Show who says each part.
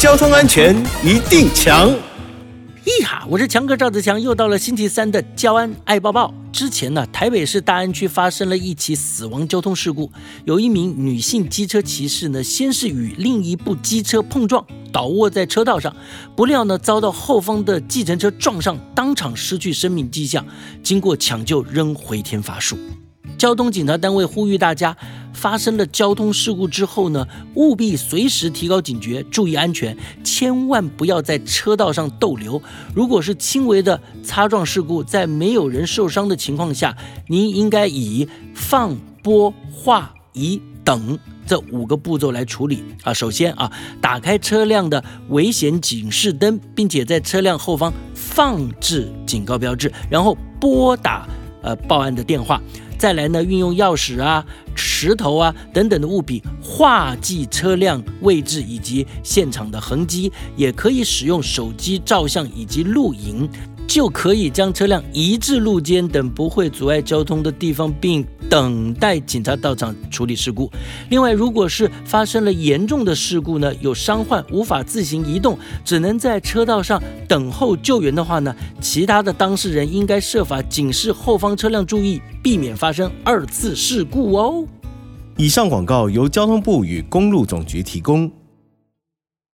Speaker 1: 交通安全一定强。
Speaker 2: 咦哈，我是强哥赵子强，又到了星期三的交安爱抱抱。之前呢，台北市大安区发生了一起死亡交通事故，有一名女性机车骑士呢，先是与另一部机车碰撞，倒卧在车道上，不料呢，遭到后方的计程车撞上，当场失去生命迹象，经过抢救仍回天乏术。交通警察单位呼吁大家，发生了交通事故之后呢，务必随时提高警觉，注意安全，千万不要在车道上逗留。如果是轻微的擦撞事故，在没有人受伤的情况下，您应该以放、拨、画、移等这五个步骤来处理啊。首先啊，打开车辆的危险警示灯，并且在车辆后方放置警告标志，然后拨打呃报案的电话。再来呢，运用钥匙啊、石头啊等等的物品画记车辆位置以及现场的痕迹，也可以使用手机照相以及录影。就可以将车辆移至路肩等不会阻碍交通的地方，并等待警察到场处理事故。另外，如果是发生了严重的事故呢，有伤患无法自行移动，只能在车道上等候救援的话呢，其他的当事人应该设法警示后方车辆注意，避免发生二次事故哦。
Speaker 1: 以上广告由交通部与公路总局提供。